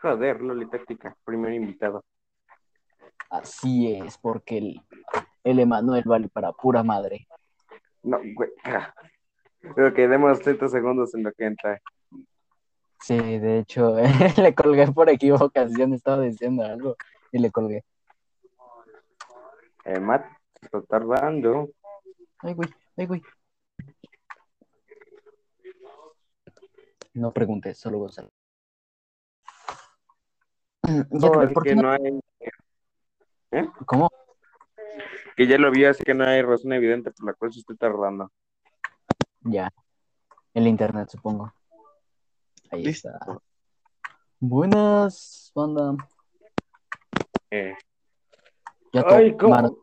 Joder, Loli Táctica, primer invitado. Así es, porque el, el Emanuel vale para pura madre. No, güey. que demos 30 segundos en lo que entra. Sí, de hecho, le colgué por equivocación, estaba diciendo algo y le colgué. Eh, Matt, está tardando. Ay, güey, ay, güey. No pregunté, solo Gonzalo. No, ¿por que no hay, ¿Cómo? que ya lo vi, así que no hay razón evidente por la cual se esté tardando. Ya. El internet, supongo. Ahí Listo. está. Buenas, banda. Eh, Ya Ay, ¿cómo-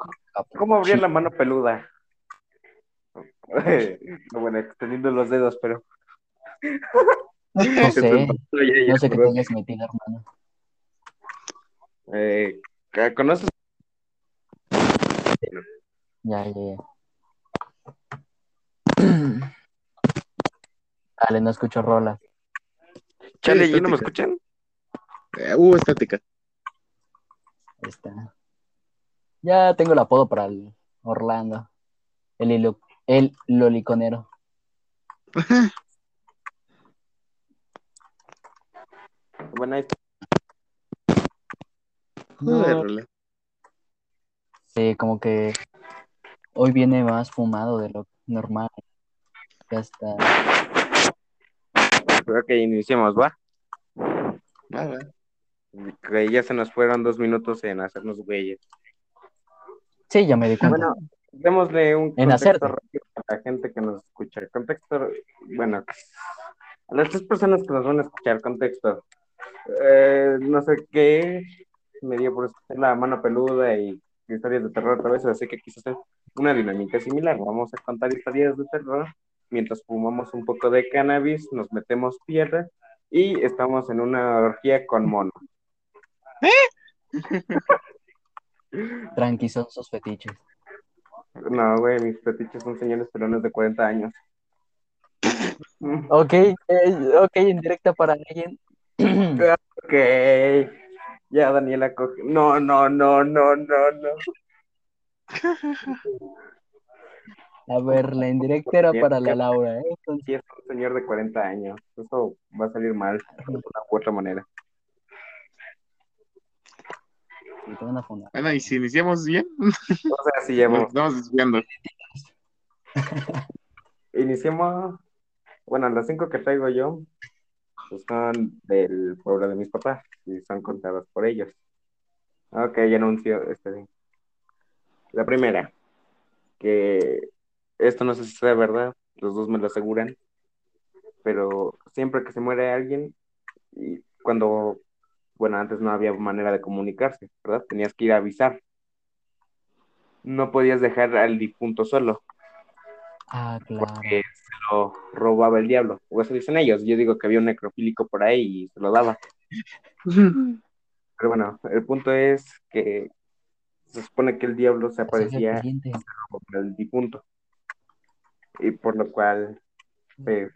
¿Cómo abrir Sí. la mano peluda? No, bueno, extendiendo los dedos, pero. No sé, no sé qué tengas metido, hermano. Eh, ¿Conoces? Ya, ya, ya. Dale, no escucho rolas. Chale, ¿y no me escuchan? Eh, uh, estática. Ahí está. Ya tengo el apodo para el Orlando. El, hilo- el loliconero. Bueno, ahí está. Joder, No, Role. sí, como que hoy viene más fumado de lo normal. Ya está. Creo que iniciamos, ¿va? Que ya se nos fueron dos minutos en hacernos güeyes. Sí, ya me di cuenta. Bueno, démosle un En contexto rápido a la gente que nos escucha. El contexto, bueno, a las tres personas que nos van a escuchar, contexto. Eh, no sé qué, me dio por escuchar la mano peluda y historias de terror otra vez, así que quise hacer una dinámica similar. Vamos a contar historias de terror mientras fumamos un poco de cannabis, nos metemos piedra y estamos en una orgía con mono. Tranqui, son sus fetiches. No, güey, mis fetiches son señores pelones de 40 años. Ok, eh, ok, en directa para alguien. Ok. Ya Daniela coge. No, no, no, no, no, no. A ver, la indirecta era para la Laura, ¿eh? Entonces, Sí, es un señor de 40 años. Eso va a salir mal de una u otra manera. sí, te van a fundar. Bueno, y si iniciamos bien, O sea, si nos llevo. estamos desviando. Iniciemos. Bueno, las cinco que traigo yo pues son del pueblo de mis papás y son contadas por ellos. Ok, ya anuncio este. La primera, que esto no sé si sea verdad, los dos me lo aseguran, pero siempre que se muere alguien, y cuando, bueno, antes no había manera de comunicarse, ¿verdad? Tenías que ir a avisar. No podías dejar al difunto solo Ah, claro. porque lo robaba el diablo. O eso dicen ellos. Yo digo que había un necrofílico por ahí y se lo daba. Pero bueno, el punto es que se supone que el diablo se aparecía Pasaje al con el difunto. Y por lo cual, pues,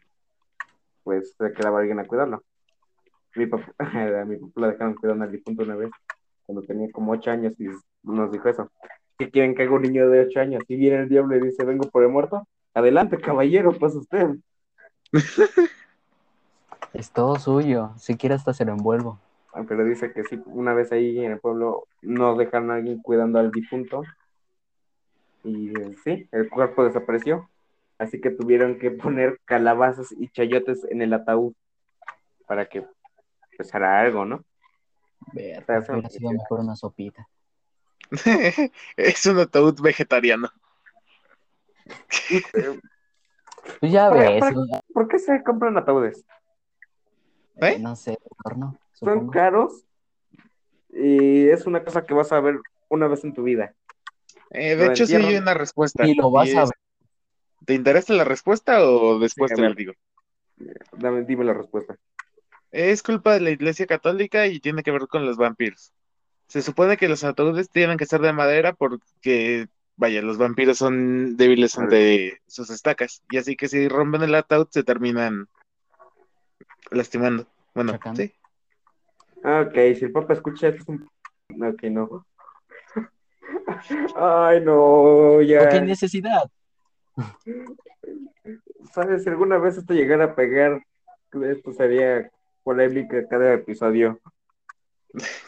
pues se quedaba alguien a cuidarlo. Mi papá, a mi papá lo dejaron cuidando al difunto una vez, cuando tenía como ocho años y nos dijo eso. ¿Qué quieren que haga un niño de ocho años? Si viene el diablo y dice, vengo por el muerto, adelante, caballero, pasa usted. Es todo suyo. Si quiere hasta se lo envuelvo. Ah, Pero dice que sí, una vez ahí en el pueblo no dejaron a alguien cuidando al difunto. Y eh, sí, el cuerpo desapareció. Así que tuvieron que poner calabazas y chayotes en el ataúd para que pues hará algo, ¿no? Ver, hubiera sido mejor una sopita. es un ataúd vegetariano. Eh, Pues ya Para- ves. para- ¿no? ¿Por qué se compran ataúdes? ¿Eh? No sé, horno, Son supongo. caros y es una cosa que vas a ver una vez en tu vida. Eh, de hecho, sí hay una respuesta. Y lo vas Y a es- ver. ¿Te interesa la respuesta o después Sí, te la digo? Dame, dime la respuesta. Es culpa de la Iglesia Católica y tiene que ver con los vampiros. Se supone que los ataúdes tienen que ser de madera porque, vaya, los vampiros son débiles ante sus estacas. Y así que si rompen el ataúd se terminan lastimando. Bueno, Chocando. sí. Ok, si el papá escucha esto, es un... Ok, no. Ay, no, ya. ¿Qué necesidad? ¿Sabes? Si alguna vez esto llegara a pegar, esto sería polémica cada episodio.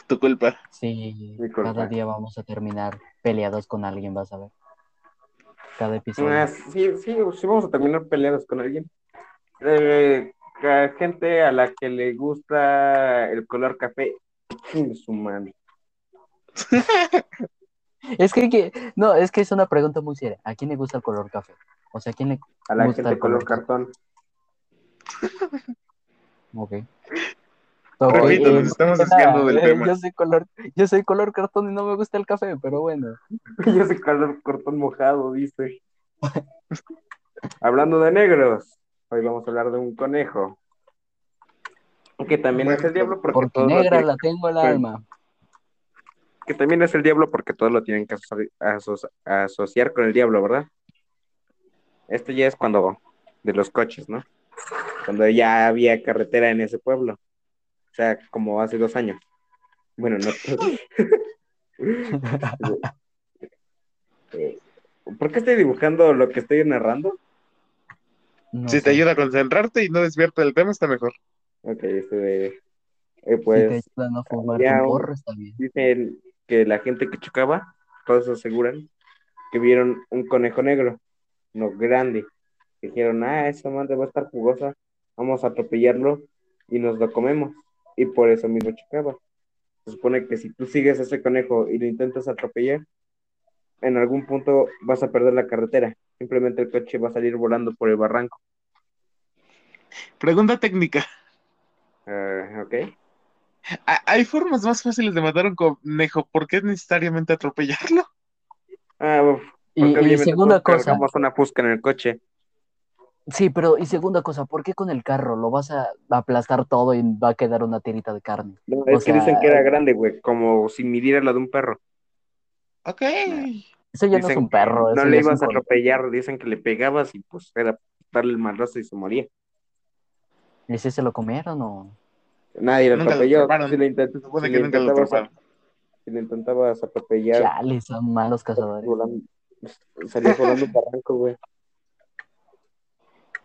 Tu culpa. Sí, Mi culpa. cada día vamos a terminar peleados con alguien, vas a ver. Cada episodio. Ah, sí, sí, sí, vamos a terminar peleados con alguien. Eh, gente a la que le gusta el color café, su madre. Es que, que- no, es que es una pregunta muy seria. ¿A quién le gusta el color café? O sea, ¿a quién le A la gusta gente el color color cartón. Ok. Repito, nos estamos desviando del eh, tema. Yo soy color, yo soy color cartón y no me gusta el café, pero bueno. Yo soy color cartón mojado, dice. Hablando de negros, hoy vamos a hablar de un conejo. Que también Bueno, es el diablo porque, Porque todos lo negra tienen- la tengo el Sí. alma. que también es el diablo porque todos lo tienen que aso- aso- asociar con el diablo, ¿verdad? Esto ya es cuando de los coches, ¿no? Cuando ya había carretera en ese pueblo. O sea, como hace dos años. Bueno, no. ¿Por qué estoy dibujando lo que estoy narrando? No Si sé. te ayuda a concentrarte y no desviarte del tema, está mejor. Ok, esto de. eh, Si pues te ayuda a no fumar un- porro, está bien. dicen que la gente que chocaba, todos aseguran que vieron un conejo negro, no grande. Dijeron, ah, esa madre va a estar jugosa, vamos a atropellarlo y nos lo comemos. Y por eso mismo chocaba. Se supone que si tú sigues a ese conejo y lo intentas atropellar, en algún punto vas a perder la carretera. Simplemente el coche va a salir volando por el barranco. Pregunta técnica. Ah, ok. ¿Ha- ¿Hay formas más fáciles de matar a un conejo? ¿Por qué necesariamente atropellarlo? Ah, uf, Y, porque y obviamente segunda cosa, una fusca en el coche. Sí, pero y segunda cosa, ¿por qué con el carro lo vas a aplastar todo y va a quedar una tirita de carne? No, O es que sea, dicen que era grande, güey, como si midiera la de un perro. Ok. Eso ya no es un perro, no le ibas a atropellar, dicen que le pegabas y pues era darle el madrazo y se moría. ¿Y si se lo comieron o? Nadie lo atropelló. Si le, intent- si intentabas, si le intentabas atropellar, Chale, son malos cazadores. volando, salías volando un barranco, güey.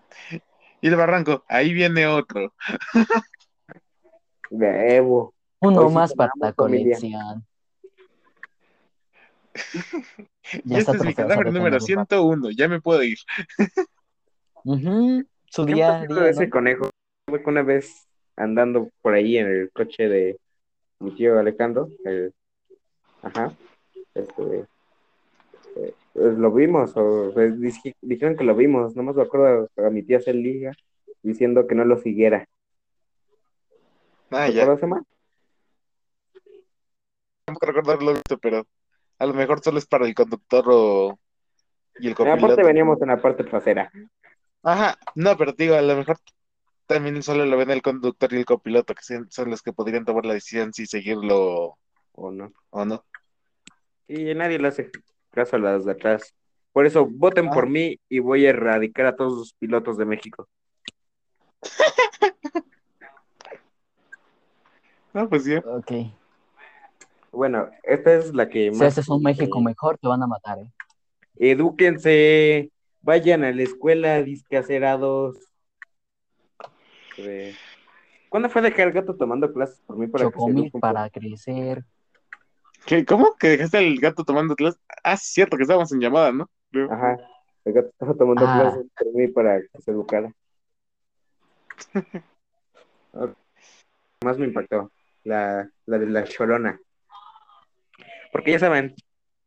Y el barranco, ahí viene otro. Evo. Uno Hoy más para la colección. Y Ya este está es mi cadáver número tenerlo. 101. Ya me puedo ir. Su ¿Qué día día, de ese ¿no? conejo? Una vez andando por ahí en el coche de mi tío Alejandro, el- ajá, este, lo vimos, o pues, dij- dijeron que lo vimos, no me acuerdo a mi tía Celia diciendo que no lo siguiera. Ah, ¿Te ya. acuerdas, Emma? Tampoco recuerdo haberlo visto, pero a lo mejor solo es para el conductor o... y el Eh, Aparte copiloto. veníamos en la parte trasera. Ajá, no, pero digo, a lo mejor también solo lo ven el conductor y el copiloto, que son los que podrían tomar la decisión si seguirlo ¿O no? o no. Y nadie le hace caso a las de atrás. Por eso, voten Ah. por mí y voy a erradicar a todos los pilotos de México. No, pues ya. Ok. Bueno, esta es la que Si más... haces un México eh, mejor, te van a matar, ¿eh? Edúquense, vayan a la escuela, discacerados. Eh, ¿Cuándo fue dejar el gato tomando clases por mí para que se Chocomil un para crecer. ¿Qué, ¿Cómo? ¿Que dejaste al gato tomando clases? Ah, sí, cierto, que estábamos en llamada, ¿no? Creo. Ajá, el gato estaba tomando Ah. clases por mí para que se educara. Más me impactó la, la de la cholona. Porque ya saben,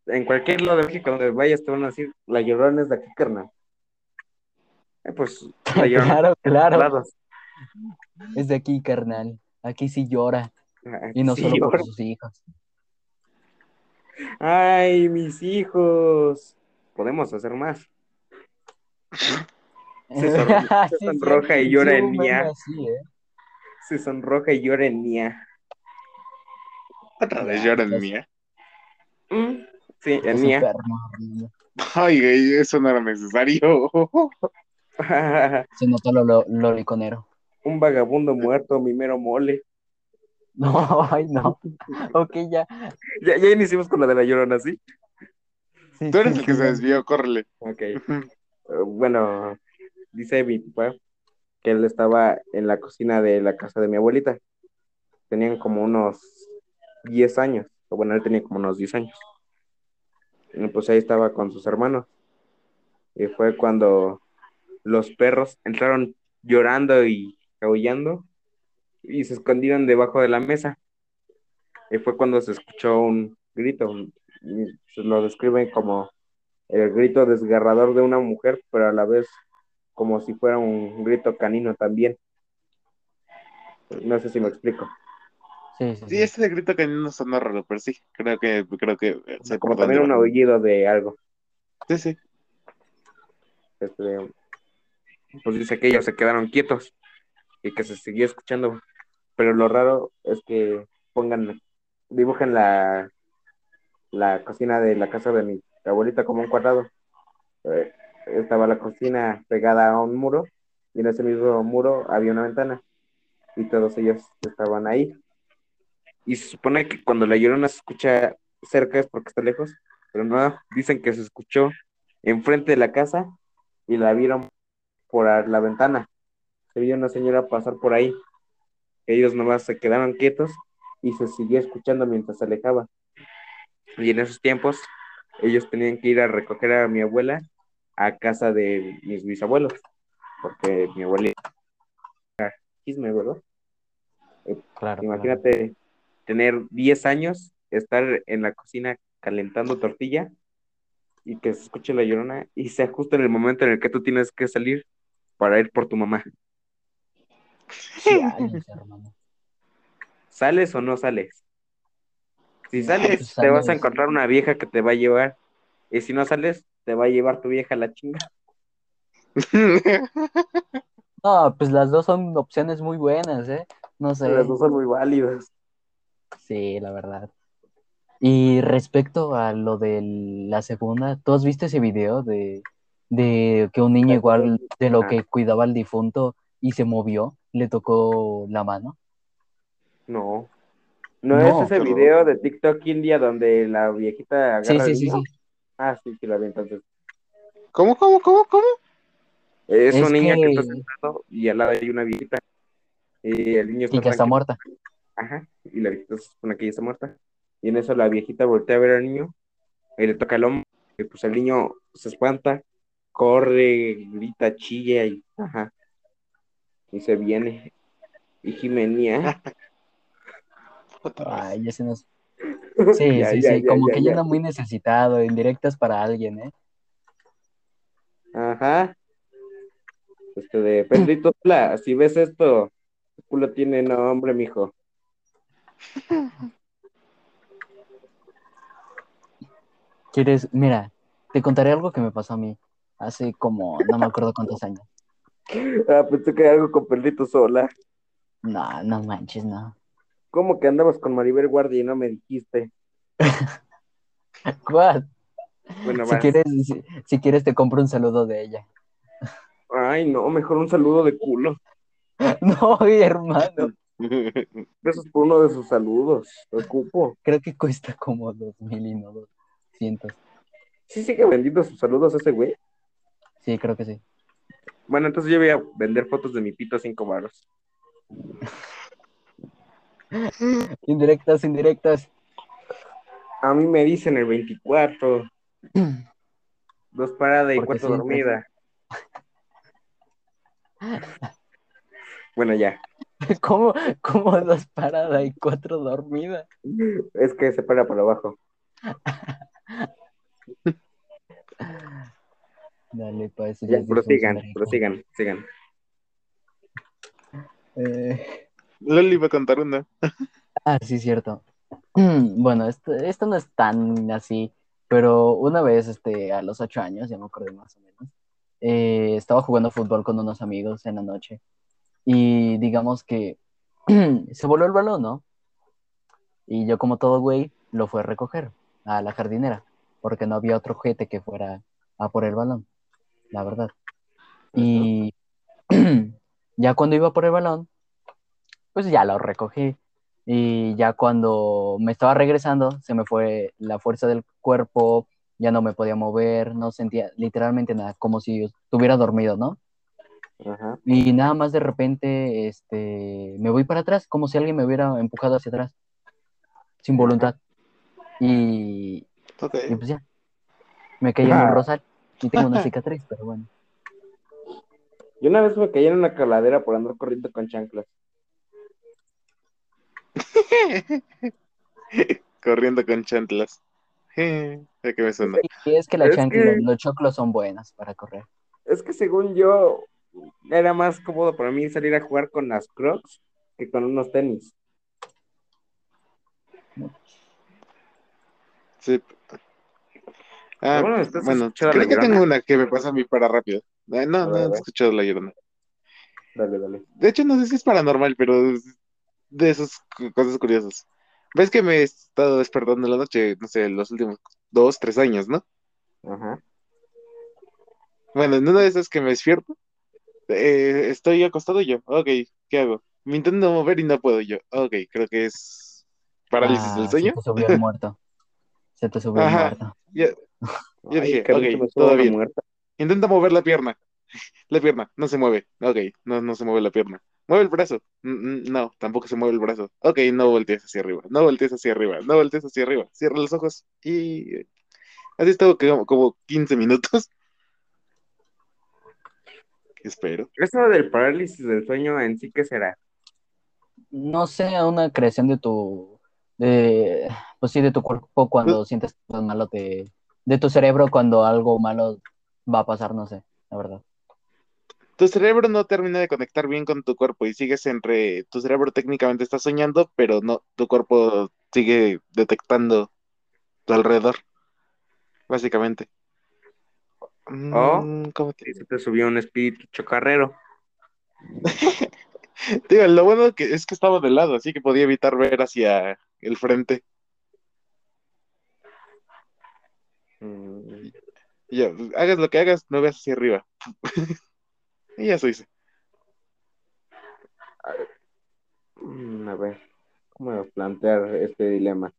en cualquier lado de México donde vayas te van a decir, la llorona es de aquí, carnal. Eh, pues, la llorona Claro, claro. lados. Es de aquí, carnal. Aquí sí llora. Y no Sí, solo por sus hijos. Ay, mis hijos. Podemos hacer más. Se sonroja y llora en Nia. ¿eh? Se sonroja y llora en Nia. Otra vez lloran pues. mía. Mm, Sí, Es en Nia. Ay, güey, eso no era necesario. Se notó lo, lo, loliconero. Un vagabundo muerto, mi mero mole. No, ay, no. Ok, ya. Ya, ya iniciamos con la de la llorona, ¿sí? Sí, Tú eres sí, el que sí, se desvió, córrele. Ok. Eh, bueno, dice mi papá que él estaba en la cocina de la casa de mi abuelita. Tenían como unos 10 años, o bueno, él tenía como unos 10 años. Y pues ahí estaba con sus hermanos. Y fue cuando los perros entraron llorando y aullando y se escondieron debajo de la mesa. Y fue cuando se escuchó un grito. se lo describen como el grito desgarrador de una mujer, pero a la vez como si fuera un grito canino también. No sé si me explico. Sí, sí, Sí, sí. ese grito que no sonó raro, pero sí, creo que, creo que Como también un aullido de algo. Sí, sí. Este, pues dice que ellos se quedaron quietos y que se seguía escuchando. Pero lo raro es que pongan, dibujen la, la cocina de la casa de mi abuelita como un cuadrado. Eh, estaba la cocina pegada a un muro y en ese mismo muro había una ventana y todos ellos estaban ahí. Y se supone que cuando la llorona se escucha cerca es porque está lejos, pero no, dicen que se escuchó enfrente de la casa y la vieron por la ventana. Se vio una señora pasar por ahí. Ellos nomás se quedaron quietos y se siguió escuchando mientras se alejaba. Y en esos tiempos ellos tenían que ir a recoger a mi abuela a casa de mis bisabuelos, porque mi abuela era chisme, ¿verdad? Claro. claro. Imagínate tener 10 años, estar en la cocina calentando tortilla y que se escuche la llorona y sea justo en el momento en el que tú tienes que salir para ir por tu mamá. Sí, años, hermano. ¿Sales o no sales? Si No, sales, pues te vas a sales. encontrar una vieja que te va a llevar. Y si no sales, te va a llevar tu vieja a la chinga. No, pues las dos son opciones muy buenas, ¿eh? No sé. Las dos son muy válidas. Sí, la verdad. Y respecto a lo de la segunda, ¿tú has visto ese video de, de que un niño igual de lo Ah. que cuidaba al difunto y se movió, le tocó la mano? No. No, No. es ese video de TikTok India donde la viejita agarra Sí, sí, sí. Ah, sí, sí, la vi entonces. ¿Cómo, cómo, cómo, cómo? Es, Es un niño que... que- está sentado y al lado hay una viejita. Y el niño está Y que está muerta. Ajá, y la viejita se supone que ya está muerta. Y en eso la viejita voltea a ver al niño y le toca el hombro. Y pues el niño se espanta, corre, grita, chilla y ajá. Y se viene. Y Jimenía. Vez. Ay, ese no es- Sí, Ya, sí, ya, sí, ya, como ya, que ya. anda muy necesitado, indirectas para alguien, ¿eh? Ajá. Este de Pedrito, Sola, si ves esto, tu culo tiene nombre, mijo. ¿Quieres? Mira, te contaré algo que me pasó a mí hace como, no me acuerdo cuántos años. Ah, pensé que era algo con Pedrito Sola. No, no manches, no. ¿Cómo que andabas con Maribel Guardia y no me dijiste? ¿Cuál? Bueno, Si vas. quieres, si, si quieres te compro un saludo de ella. Ay, no, mejor un saludo de culo. No, hermano, Gracias por uno de sus saludos. Lo ocupo. creo que cuesta como dos mil y no doscientos. Sí sigue vendiendo sus saludos ese güey. Sí, creo que sí. Bueno, entonces yo voy a vender fotos de mi pito a cinco varos. Indirectas, indirectas. A mí me dicen el 24. Dos paradas y cuatro sí, dormida. Bueno, ya. ¿Cómo, cómo dos paradas y cuatro dormidas? Es que se para por abajo. Dale, pues eso ya prosigan, prosigan, sigan. Eh, Loli iba a contar una. Ah, sí, cierto. Bueno, esto, esto no es tan así, pero una vez, este, a los ocho años, ya me acordé más o menos, eh, estaba jugando fútbol con unos amigos en la noche y digamos que se voló el balón, ¿no? Y yo como todo güey, lo fue a recoger a la jardinera, porque no había otro ojete que fuera a por el balón, la verdad. Y ya cuando iba por el balón, pues ya lo recogí. Y ya cuando me estaba regresando, se me fue la fuerza del cuerpo, ya no me podía mover, no sentía literalmente nada, como si estuviera dormido, ¿no? Ajá. Y nada más de repente, este, me voy para atrás, como si alguien me hubiera empujado hacia atrás, sin voluntad. Y, y pues ya, me caí en un Ah. rosal y tengo una cicatriz, pero bueno. Yo una vez me caí en una caladera por andar corriendo con chanclas. Corriendo con chantlas. ¿a qué me suena? Es que la Es chancla, que- los choclos son buenas para correr. Es que según yo, era más cómodo para mí salir a jugar con las crocs que con unos tenis. Sí. Ah, Bueno, ¿estás bueno, escuchando creo La que tengo una que me pasa a mí para rápido. Eh, no, no, he escuchado la llorona. Dale, dale. De hecho, no sé si es paranormal, pero es de esas cosas curiosas. ¿Ves que me he estado despertando en la noche, no sé, los últimos dos, tres años, ¿no? Ajá. Bueno, en una de esas que me despierto, eh, estoy acostado yo, ok, ¿qué hago? Me intento mover y no puedo yo. Ok, creo que es parálisis Ah, del sueño. Se te subió el muerto. Se te subió el Ajá. muerto. Ya, Yo Ay, dije, qué ok, todo bien. muerta. Intenta mover la pierna. La pierna, no se mueve. Ok, no, no se mueve la pierna. Mueve el brazo. Mm, mm, No, tampoco se mueve el brazo. Ok, no voltees hacia arriba. No voltees hacia arriba. No voltees hacia arriba. Cierra los ojos y así estuvo como, como 15 minutos. Espero. Eso del parálisis del sueño en sí, ¿qué será? No sé, una creación de tu, de, pues sí, de tu cuerpo cuando sientes algo malo, te, de tu cerebro cuando algo malo va a pasar, no sé, la verdad. Tu cerebro no termina de conectar bien con tu cuerpo y sigues entre. Tu cerebro técnicamente está soñando, pero no, tu cuerpo sigue detectando tu alrededor. Básicamente. Oh. Mm, ¿cómo te Y se te subió un espíritu chocarrero. Digo, lo bueno que es que estaba de lado, así que podía evitar ver hacia el frente. Mm, Y ya, hagas lo que hagas, no veas hacia arriba. y eso hice. mm, a ver, ¿cómo plantear este dilema?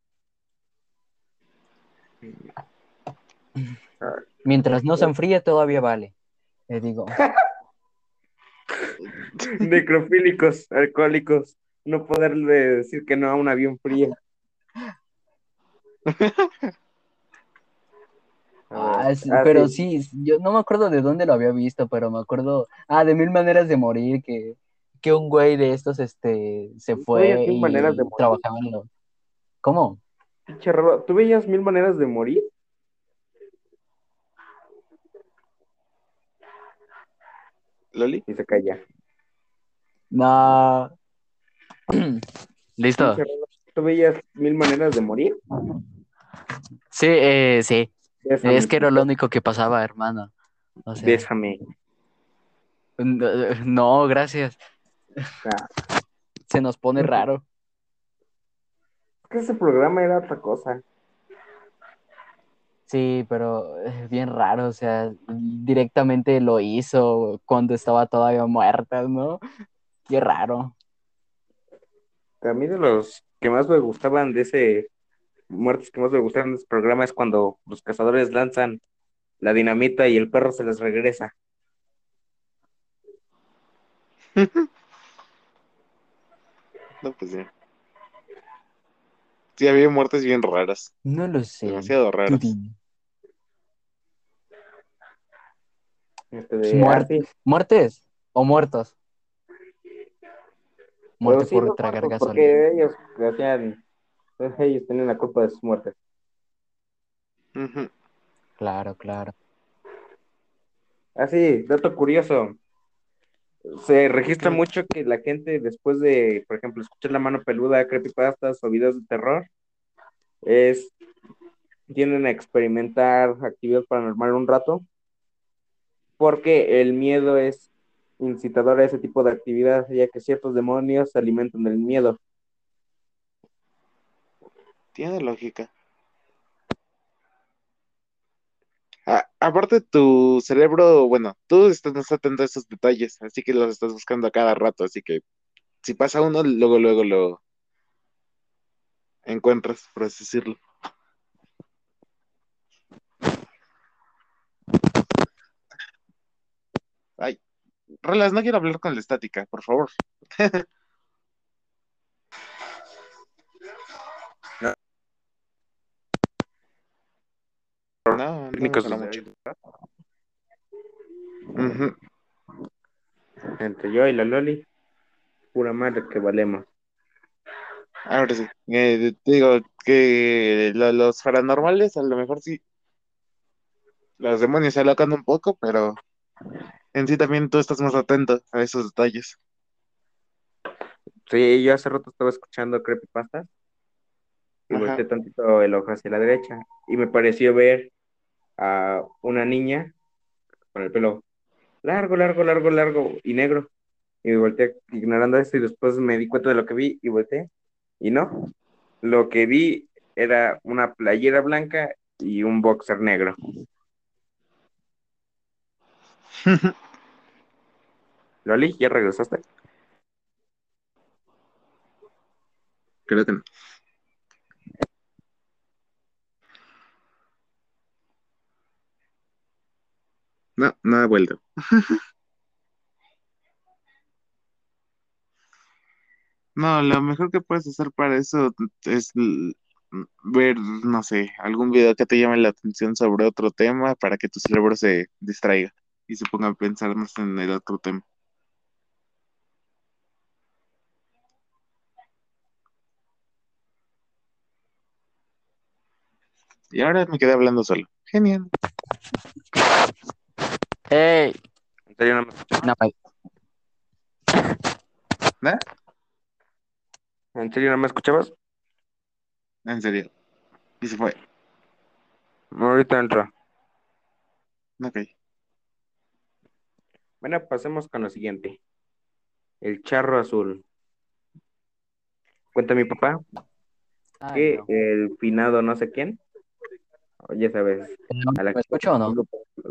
Mientras no se enfríe, todavía vale. Te digo, Necrofílicos, alcohólicos, no poderle decir que no a un avión frío. Ah, sí, ah, pero sí, yo no me acuerdo de dónde lo había visto, pero me acuerdo, ah, de Mil Maneras de Morir, que, que un güey de estos, este, se ¿Tú fue y Maneras de Morir? trabajaba en lo... ¿Cómo? ¿Tú veías mil maneras de morir? ¿Loli? Y se calla. No. ¿Listo? ¿Tú veías mil maneras de morir? Sí, eh, sí. Bésame, Es que era lo único que pasaba, hermano. O sea, Bésame. no, gracias. Ah, Se nos pone raro. es que ese programa era otra cosa. Sí, pero es bien raro, o sea, directamente lo hizo cuando estaba todavía muerta, ¿no? Qué raro. A mí de los que más me gustaban de ese muertos que más me gustaron de ese programa es cuando los cazadores lanzan la dinamita y el perro se les regresa. No, pues sí. Sí, había muertes bien raras. No lo sé. Demasiado raras. Este de, Muer- sí, ¿Muertes o muertos? Pero sí, por los tragar muertos, gasolina. Porque ellos hacían, ellos tenían la culpa de sus muertes. Claro, claro. Así, dato curioso. Se registra mucho que la gente después de, por ejemplo, escuchar la mano peluda, creepypastas o videos de terror, es tienden a experimentar actividad paranormal un rato, porque el miedo es incitador a ese tipo de actividad, ya que ciertos demonios se alimentan del miedo. Tiene lógica. A- aparte, tu cerebro, bueno, tú estás atento a esos detalles, así que los estás buscando a cada rato, así que si pasa uno, luego, luego lo, encuentras, por así decirlo. Ay, Rolas, no quiero hablar con la estática, por favor. Entre yo y la Loli, pura madre que valemos. Ahora sí, eh, te digo que lo- los paranormales a lo mejor sí, los demonios se alocan un poco, pero en sí también tú estás más atento a esos detalles. Sí, yo hace rato estaba escuchando Creepypastas y Ajá. volteé tantito el ojo hacia la derecha y me pareció ver a una niña con el pelo largo, largo, largo, largo y negro. Y me volteé ignorando eso y después me di cuenta de lo que vi y volteé. Y no, lo que vi era una playera blanca y un boxer negro. Loli, ¿ya regresaste? Creo que no. No, no ha vuelto. No, lo mejor que puedes hacer para eso es ver, no sé, algún video que te llame la atención sobre otro tema para que tu cerebro se distraiga y se ponga a pensar más en el otro tema. Y ahora me quedé hablando solo. Genial. ¡Ey! ¿En serio no me escuchabas? No, ¿No? ¿En serio no me escuchabas? En serio. Y se fue. Ahorita entro. Ok. Bueno, pasemos con lo siguiente. El charro azul. Cuenta mi papá Ay, que no. el finado no sé quién, ya sabes, ¿Me escucho o no?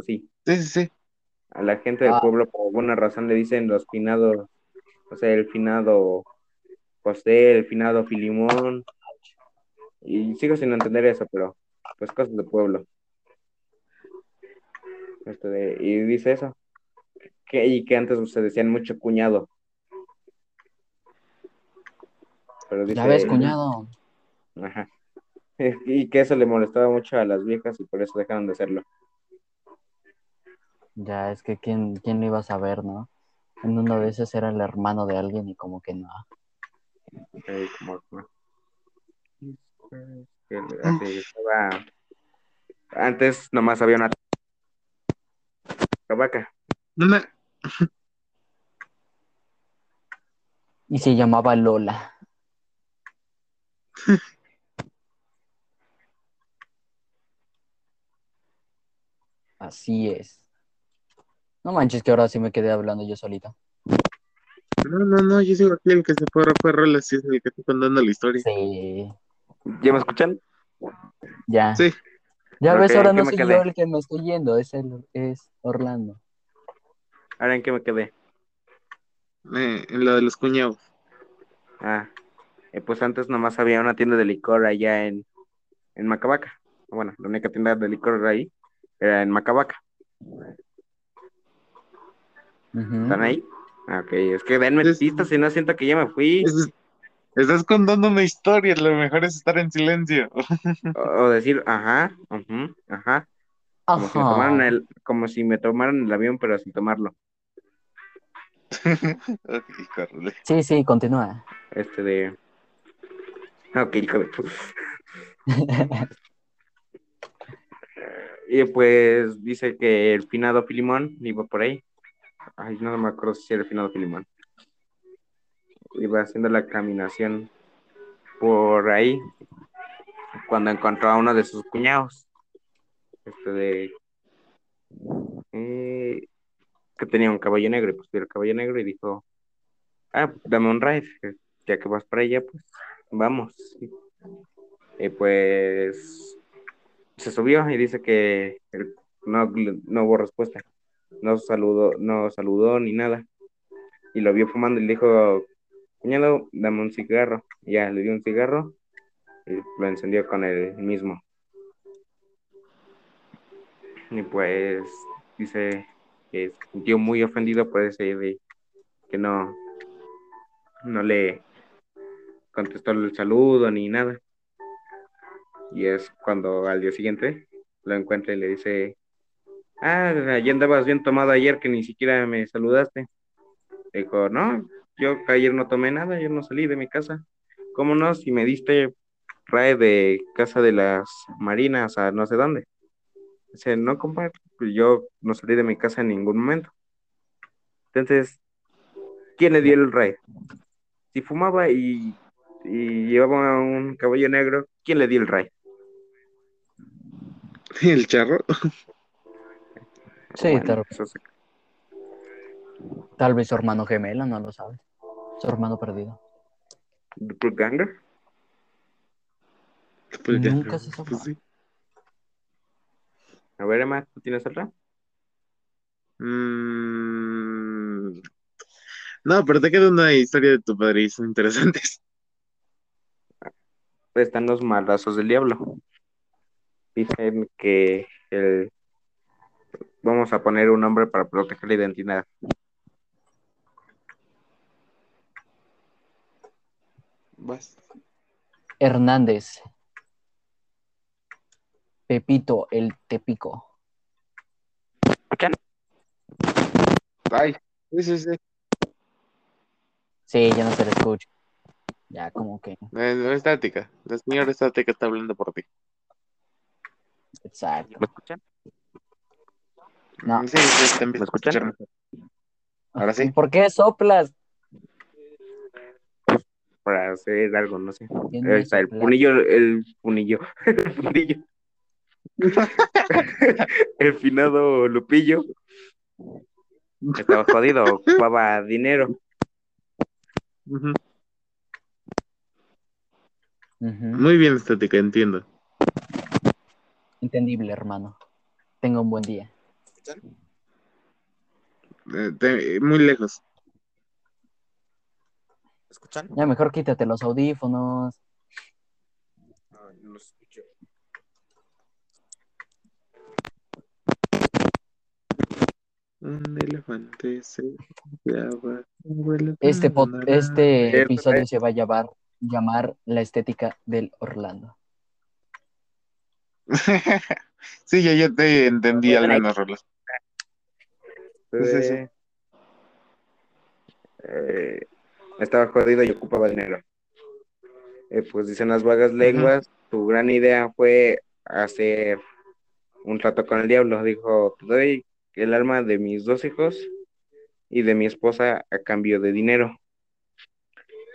Sí, Sí, sí, sí. A la gente del Ah. pueblo por alguna razón le dicen los finados, o sea, el finado José, el finado Filimón, y sigo sin entender eso, pero pues cosas de pueblo. De- y dice eso, que, y que antes se decían mucho cuñado. Pero Ya dice, ves, cuñado. Ajá. Y que eso le molestaba mucho a las viejas y por eso dejaron de hacerlo. Ya, es que ¿quién, quién lo iba a saber, no? En uno de esos era el hermano de alguien y como que no. Como- estaba- Antes nomás había una vaca. No me- Y se llamaba Lola. Así es. No manches que ahora sí me quedé hablando yo solito. No, no, no, yo sigo aquí, el que se fue fue Rolas, sí es el que está contando la historia. Sí, ¿Ya me escuchan? ya. Sí. Ya ves, ahora ¿en no soy quedé? yo el que me estoy yendo, es, el, es Orlando. Ahora en qué me quedé. Eh, en lo de los cuñados. Ah, eh, pues antes nomás había una tienda de licor allá en, en Macabaca. Bueno, la única tienda de licor ahí era en Macabaca. ¿Están ahí? Ah, Ok, es que denme Es- pistas si no siento que ya me fui. Es- estás contando una historia, lo mejor es estar en silencio. O, o decir, ajá, ajá. Como si, me tomaran Ajá. el, como si me tomaran el avión, pero sin tomarlo. Ok, córrele. Sí, sí, continúa. Este de. Ok, hijo de Y pues dice que el finado Filimón iba por ahí. Ay, no me acuerdo si era el finado Filimón. Iba haciendo la caminación por ahí cuando encontró a uno de sus cuñados. Este de. eh, que tenía un caballo negro. Y pues vio el caballo negro y dijo: Ah, dame un ride. Ya que vas para allá, pues vamos. Y pues se subió y dice que no, no hubo respuesta. No saludó, no saludó ni nada. Y lo vio fumando y le dijo, cuñado, dame un cigarro. Ya le dio un cigarro y lo encendió con el mismo. Y pues dice que se sintió muy ofendido por ese de que no, no le contestó el saludo ni nada. Y es cuando al día siguiente lo encuentra y le dice, ah, ya andabas bien tomado ayer que ni siquiera me saludaste. Dijo, no, yo ayer no tomé nada, yo no salí de mi casa. ¿Cómo no? Si me diste rae de casa de las marinas a no sé dónde. Dice, no, compadre, pues yo no salí de mi casa en ningún momento. Entonces, ¿quién le dio el rey? Si fumaba y, llevaba un caballo negro, ¿quién le dio el rey? ¿El charro? Sí, Bueno, tal, eso se- tal vez su hermano gemelo, no lo sabes. Su hermano perdido. ¿Doppelganger? Pues Nunca se sabrá. pues sí. A ver, Emma, ¿tú tienes otra? Mm, No, pero te queda una historia de tu padre y son interesantes. Están los malazos del diablo. Dicen que el... vamos a poner un nombre para proteger la identidad. Vas. Hernández. Pepito, el Tepico. ¿Escuchan? Ay, sí, sí, sí. Sí, ya no se le escucha. Ya, como que. Eh, no, estática. La señora estática está hablando por ti. Exacto. ¿Me escuchan? No. Sí, sí, empiezo ¿Me a escuchar escuchan? Ahora sí. ¿Por qué soplas? Para hacer algo, no sé. ¿Quién Ahí me está, el punillo, el punillo, el punillo. El finado Lupillo estaba jodido, ocupaba dinero. Muy bien, estática, entiendo. Entendible, hermano. Tenga un buen día. Eh, te- muy lejos. ¿Escuchan? Ya mejor quítate los audífonos. no escucho. Un elefante se llama- vuela Este, naranja. este Cierto, episodio eh. se va a llamar, llamar La estética del Orlando. Sí, ya, ya te entendí algunas rolas. Sí. Eh, estaba jodido y ocupaba dinero. Eh, pues dicen las vagas lenguas, tu gran idea fue hacer un trato con el diablo. Dijo, te doy el alma de mis dos hijos y de mi esposa a cambio de dinero.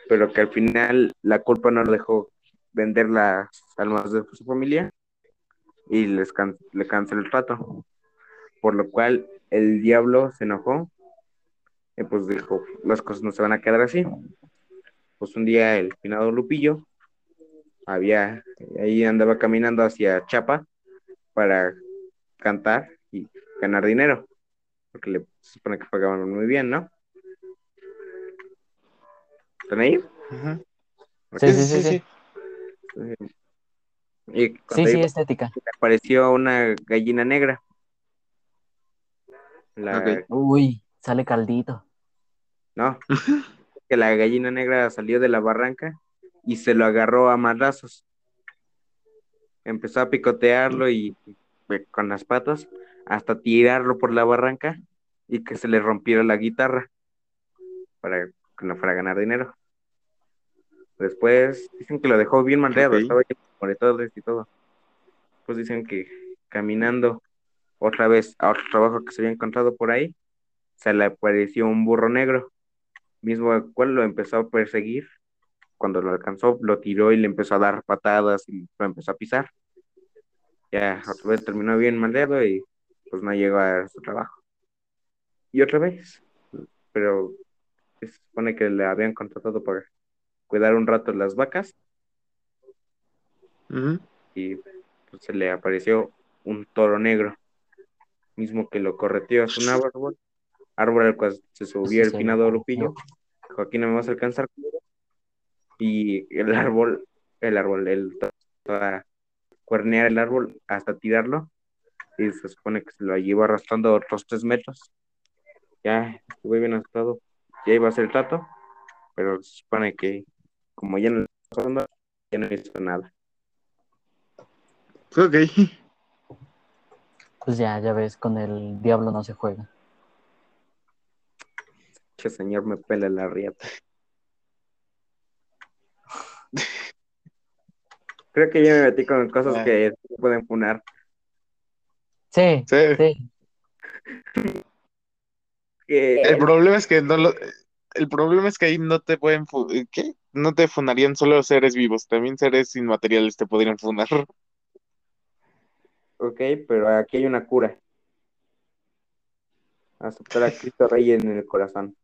Pero que al final la culpa no lo dejó vender las almas de su familia y les can- le canceló el trato. Por lo cual el diablo se enojó y pues dijo, las cosas no se van a quedar así. Pues un día el finado Lupillo había, ahí andaba caminando hacia Chapa para cantar y ganar dinero, porque le se supone que pagaban muy bien, ¿no? ¿Están ahí? Sí, sí, sí, sí. Y Sí, sí, iba, estética. apareció una gallina negra. La. Uy, sale caldito. No, que la gallina negra salió de la barranca y se lo agarró a madrazos. Empezó a picotearlo y con las patas hasta tirarlo por la barranca y que se le rompiera la guitarra para que no fuera a ganar dinero. Después dicen que lo dejó bien maldeado, Ok. estaba lleno de moretones y todo. Pues dicen que caminando otra vez a otro trabajo que se había encontrado por ahí, se le apareció un burro negro, mismo el cual lo empezó a perseguir. Cuando lo alcanzó, lo tiró y le empezó a dar patadas y lo empezó a pisar. Ya otra vez terminó bien maldeado y pues no llegó a su trabajo. Y otra vez, pero se supone que le habían contratado para cuidar un rato las vacas y pues, se le apareció un toro negro, mismo que lo correteó a su árbol, árbol al cual se subió Eso el finado. Lupillo, dijo aquí no me vas a alcanzar, culero". y el árbol el árbol, el toda cuernear el árbol hasta tirarlo y se supone que se lo lleva arrastrando otros tres metros. Ya estuve bien asustado, ya iba a ser el trato, pero se supone que como ya no, ya no hizo nada. Ok. Pues ya, ya ves, con el diablo no se juega. Que señor me pela la riata. Creo que ya me metí con cosas Ah. que se pueden funar. Sí, Sí. sí. Que- El problema es que no lo. El problema es que ahí no te pueden. ¿Qué? No te funarían solo seres vivos, también seres inmateriales te podrían funar. Ok, pero aquí hay una cura. Aceptar a Cristo Rey en el corazón.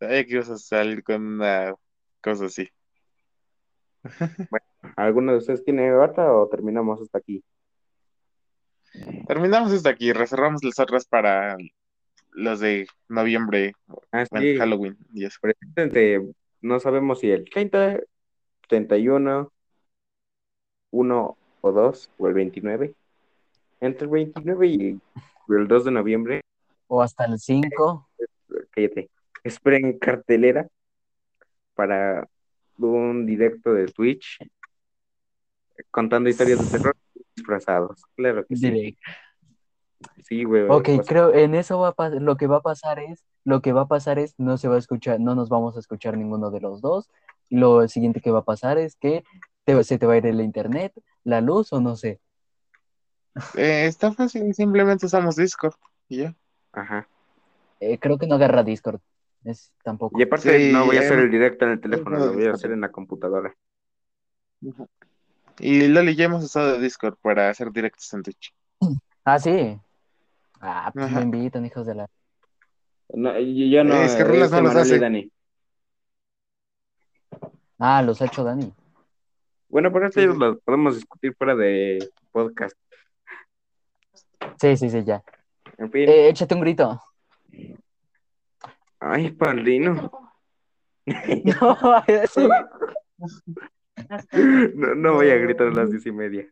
Ay, que ibas a salir con una cosa así. ¿Alguno de ustedes tiene otra o terminamos hasta aquí? Terminamos hasta aquí, reservamos las otras para los de noviembre, Ah, bueno, sí, Halloween y eso. no sabemos si el 30, 31, 1 o 2 o el 29. Entre el 29 y el 2 de noviembre, O hasta el 5. cállate, esperen cartelera para un directo de Twitch contando historias de terror disfrazados. Claro que sí. Sí, güey. Ok, creo en eso va a lo que va a pasar es, lo que va a pasar es, no se va a escuchar, no nos vamos a escuchar ninguno de los dos. Lo siguiente que va a pasar es que te- se te va a ir el internet, la luz o no sé. Eh, está fácil, simplemente usamos Discord y ya. Ajá. Eh, creo que no agarra Discord. Es tampoco. Y aparte Sí, no voy a hacer em, el directo en el teléfono, no, lo voy a hacer en la computadora. Y Loli, ya hemos usado Discord para hacer directos en Twitch. Ah, sí. Ah, pues Ajá. me invitan, hijos de la. No, yo, yo no, Es que Rulas no los hace. Dani. Ah, los ha hecho Dani. Bueno, pero esto Sí, lo podemos discutir fuera de podcast. Sí, sí, sí, ya. En fin. Eh, échate un grito. Ay, padrino. No, sí. No, no voy a gritar a las diez y media.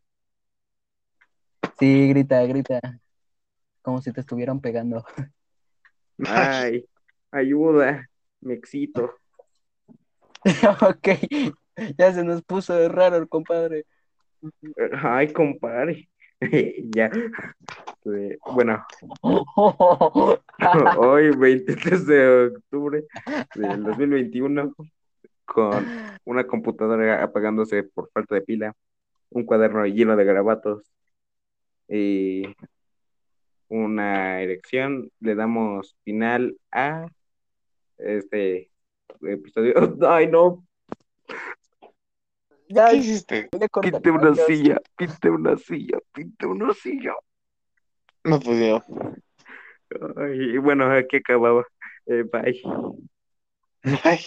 Sí, grita, grita. Como si te estuvieran pegando. Ay, ayuda, me excito. ok, ya se nos puso raro el compadre. Ay, compadre. ya. Eh, Bueno, hoy 23 de octubre del 2021, con una computadora apagándose por falta de pila, un cuaderno lleno de garabatos y una erección, le damos final a este episodio. Ay, no, ya, ¿Qué hiciste? pinte una silla, pinte una silla, pinte una silla. No pude. Ay, bueno, aquí acababa. Eh, bye. Ay.